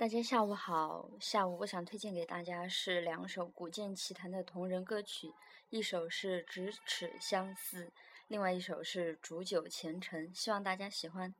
大家下午好，下午我想推荐给大家是两首古剑奇谭的同人歌曲，一首是《咫尺相思》，另外一首是《煮酒前程》，希望大家喜欢。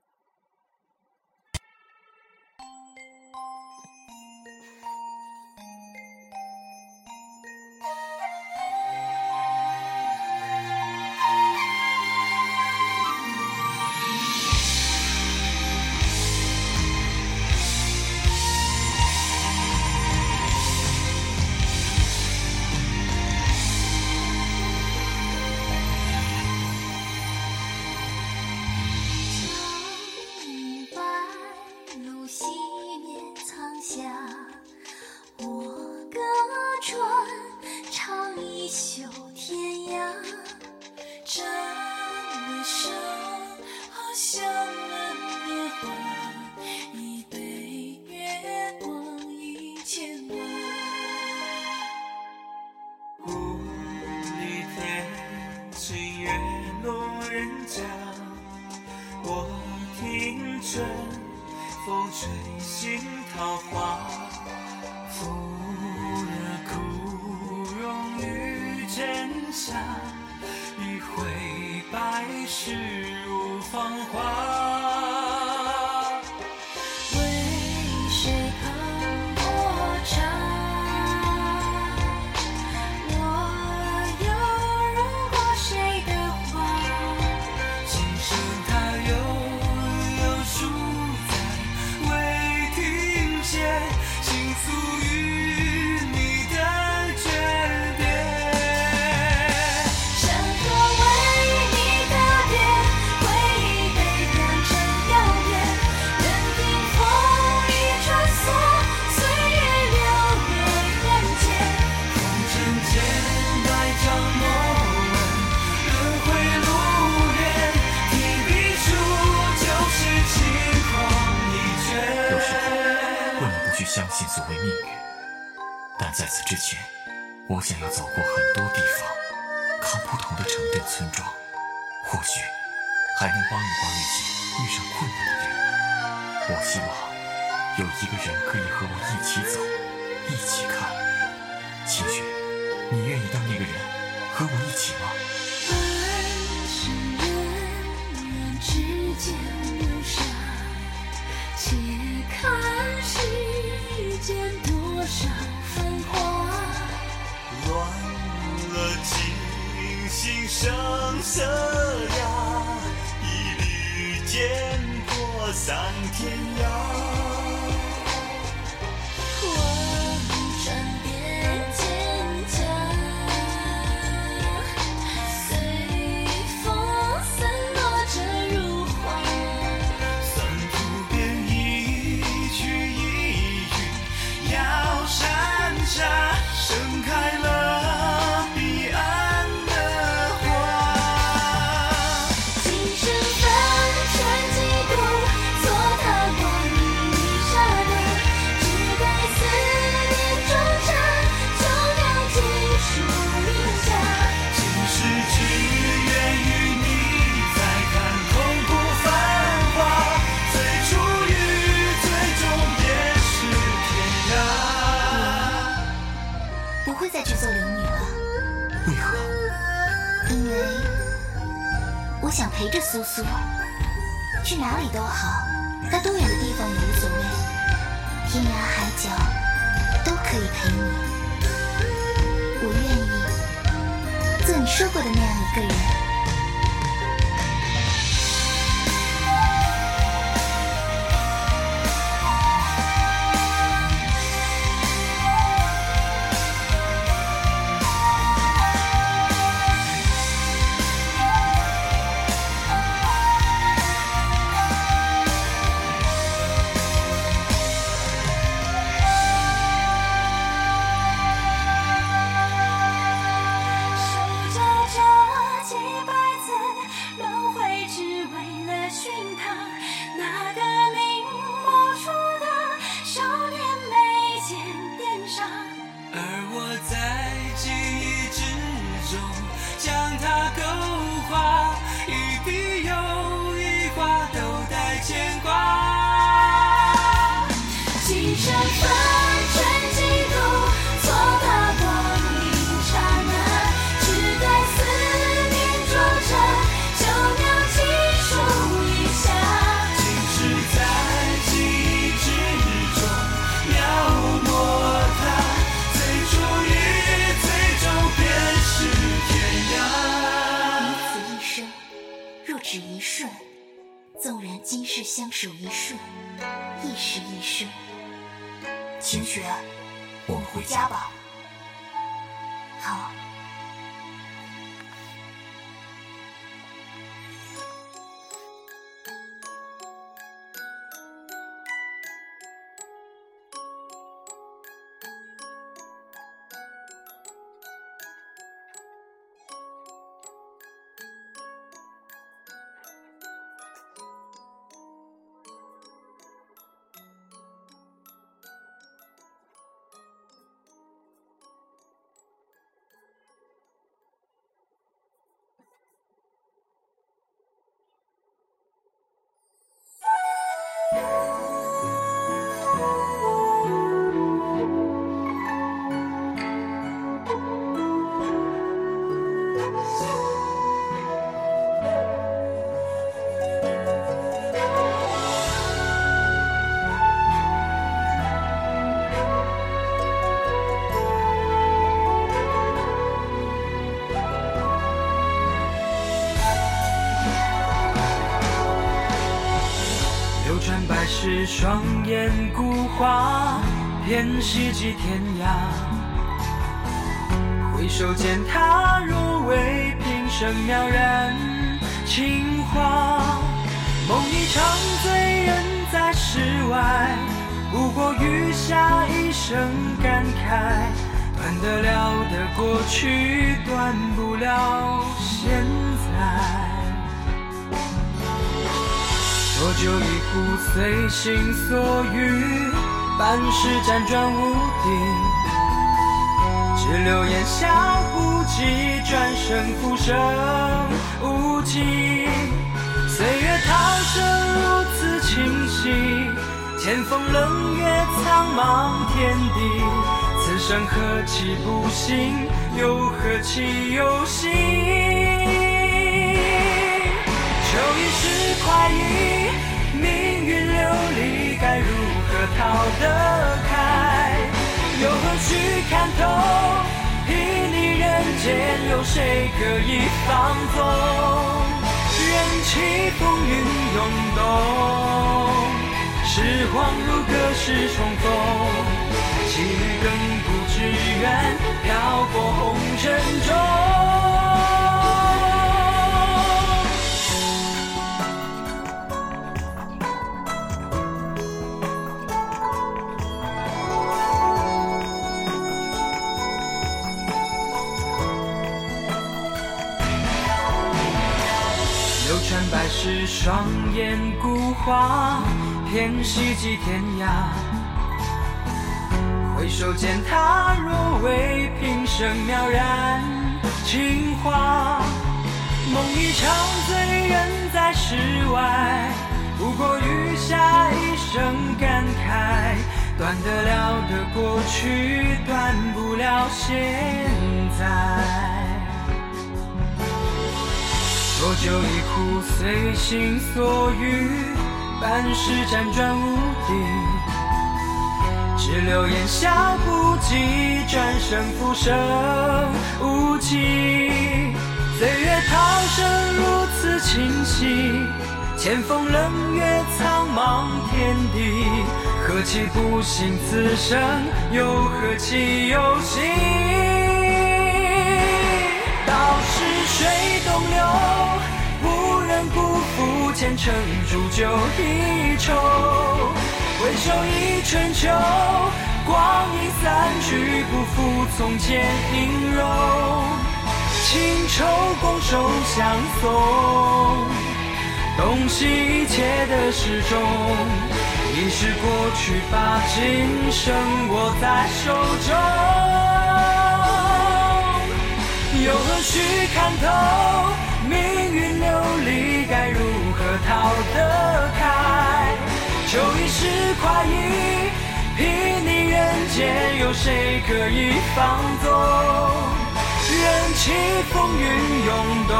水性桃花，拂了枯荣于枕下，一回百世入芳华。我想要走过很多地方，看不同的城镇村庄，或许还能帮一帮那些遇上困难的人。我希望有一个人可以和我一起走，一起看。晴雪，你愿意当那个人，和我一起吗？苏，去哪里都好，到多远的地方也无所谓，天涯海角都可以陪你。我愿意做你说过的那样一个人。时已逝。晴雪，我们回家吧。好。Música 是双眼孤花，偏西寄天涯。回首间，他若为平生渺然情话。梦一场，醉人在世外，不过余下一生感慨。断得了的过去，断不了现在。浊酒一壶，随心所欲，半世辗转无定。只留烟消不及，转身浮生无际。岁月涛声如此清晰，千峰冷月苍茫天地。此生何其不幸，又何其有幸。求一世快意，命运流离，该如何逃得开？又何须看透？睥睨人间，有谁可以放纵？任其风云涌动，时光如隔世重逢，几缕亘古之缘，飘过红尘中。百世双眼孤花，偏西寄天涯。回首间，他若为平生渺然情话。梦一场，醉人在世外，不过余下一生感慨。断得了的过去，断不了现在。浊酒一壶，随心所欲，半世辗转无定。只留烟消不及，转身浮生无期。岁月涛声如此清晰，千峰冷月苍茫天地。何其不幸，此生又何其有幸？前尘煮酒一筹。回首一春秋，光阴散去，不负从前音容。情愁拱手相送，洞悉一切的始终。已是过去，把今生握在手中。又何须看透命运流离，该如何逃得开？求一世快意，睥睨人间，有谁可以放纵？任其风云涌动，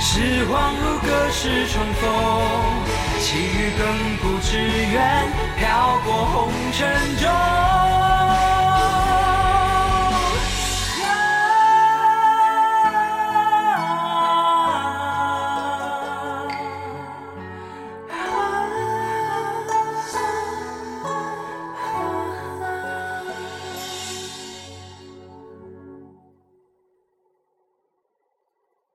时光如隔世重逢，奇遇亘古之缘，飘过红尘中。